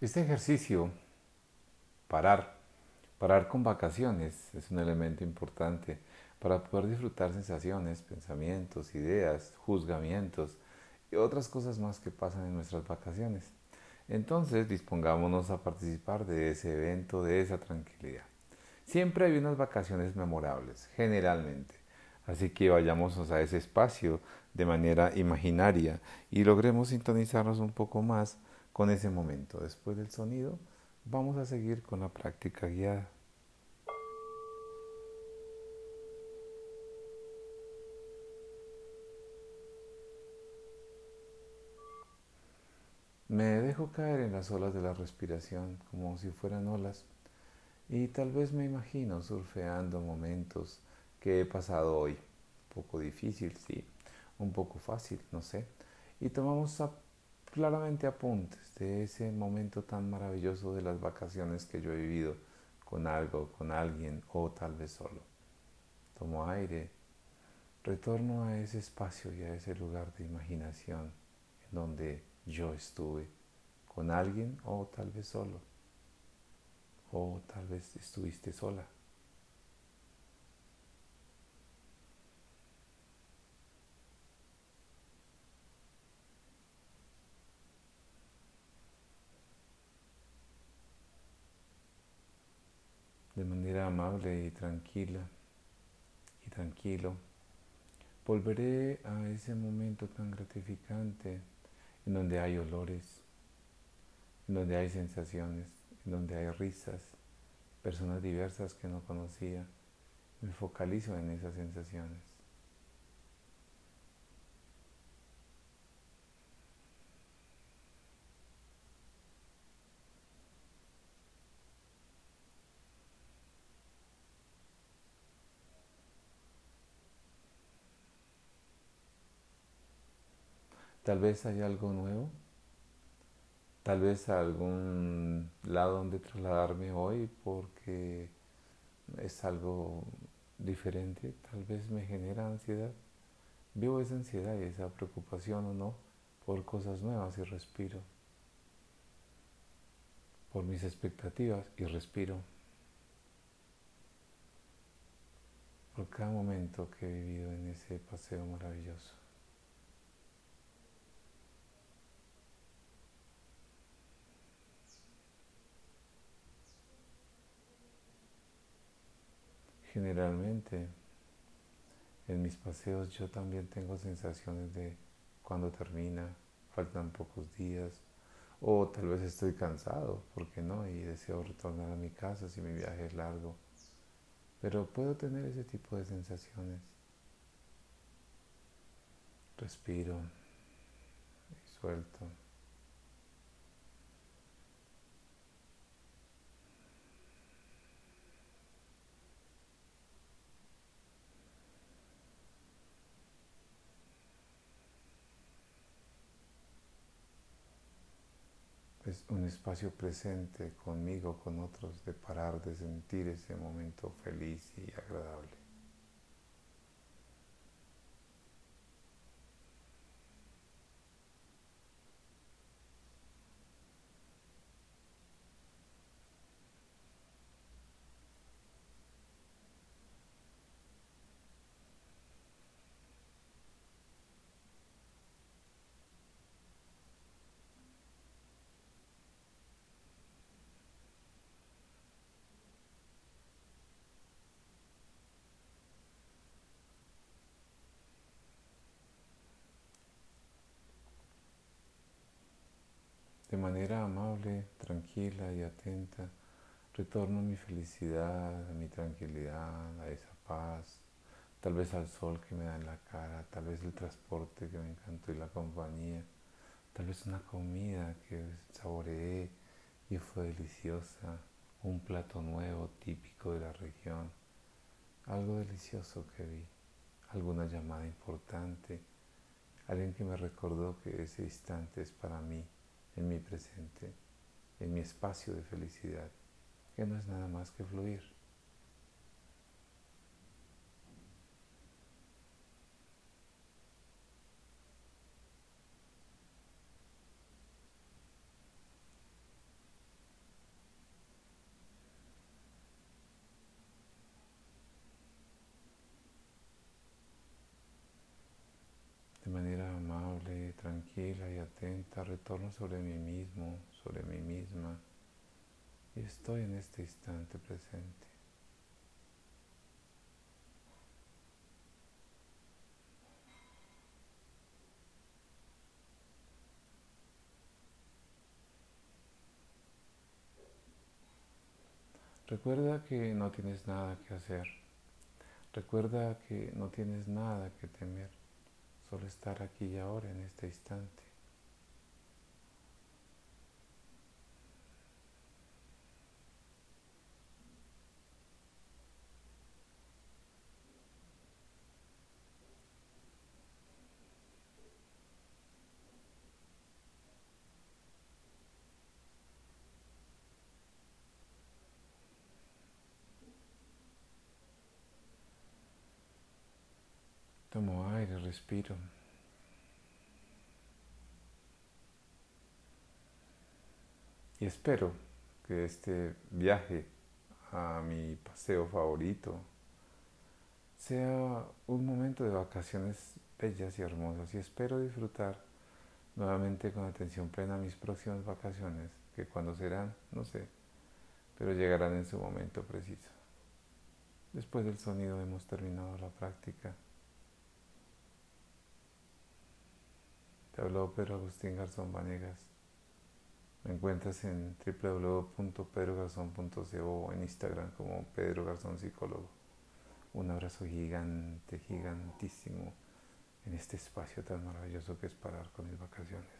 Este ejercicio, parar, parar con vacaciones, es un elemento importante para poder disfrutar sensaciones, pensamientos, ideas, juzgamientos y otras cosas más que pasan en nuestras vacaciones. Entonces dispongámonos a participar de ese evento, de esa tranquilidad. Siempre hay unas vacaciones memorables, generalmente. Así que vayamos a ese espacio de manera imaginaria y logremos sintonizarnos un poco más con ese momento. Después del sonido, vamos a seguir con la práctica guiada. Me dejo caer en las olas de la respiración como si fueran olas y tal vez me imagino surfeando momentos que he pasado hoy. Un poco difícil, sí, un poco fácil, no sé. Y tomamos claramente apuntes de ese momento tan maravilloso de las vacaciones que yo he vivido con algo, con alguien o tal vez solo. Tomo aire, retorno a ese espacio y a ese lugar de imaginación en donde yo estuve con alguien o tal vez solo o tal vez estuviste sola. De manera amable y tranquila y tranquilo, volveré a ese momento tan gratificante en donde hay olores, en donde hay sensaciones, en donde hay risas, personas diversas que no conocía. Me focalizo en esas sensaciones. Tal vez hay algo nuevo, tal vez a algún lado donde trasladarme hoy porque es algo diferente, tal vez me genera ansiedad. Vivo esa ansiedad y esa preocupación o no por cosas nuevas y respiro, por mis expectativas y respiro, por cada momento que he vivido en ese paseo maravilloso. Generalmente en mis paseos yo también tengo sensaciones de cuando termina, faltan pocos días, o tal vez estoy cansado, ¿por qué no? Y deseo retornar a mi casa si mi viaje es largo. Pero puedo tener ese tipo de sensaciones. Respiro y suelto. Es un espacio presente conmigo, con otros, de parar, de sentir ese momento feliz y agradable. De manera amable, tranquila y atenta, retorno a mi felicidad, a mi tranquilidad, a esa paz, tal vez al sol que me da en la cara, tal vez el transporte que me encantó y la compañía, tal vez una comida que saboreé y fue deliciosa, un plato nuevo típico de la región, algo delicioso que vi, alguna llamada importante, alguien que me recordó que ese instante es para mí en mi presente, en mi espacio de felicidad, que no es nada más que fluir. Tranquila y atenta, retorno sobre mí mismo, sobre mí misma y estoy en este instante presente. Recuerda que no tienes nada que hacer. Recuerda que no tienes nada que temer. Solo estar aquí y ahora en este instante. Tomo aire, respiro. Y espero que este viaje a mi paseo favorito sea un momento de vacaciones bellas y hermosas y espero disfrutar nuevamente con atención plena mis próximas vacaciones, que cuando serán, no sé, pero llegarán en su momento preciso. Después del sonido hemos terminado la práctica. Te habló Pedro Agustín Garzón Vanegas. Me encuentras en www.pedrogarzón.co o en Instagram como Pedro Garzón Psicólogo. Un abrazo gigante, gigantísimo en este espacio tan maravilloso que es parar con mis vacaciones.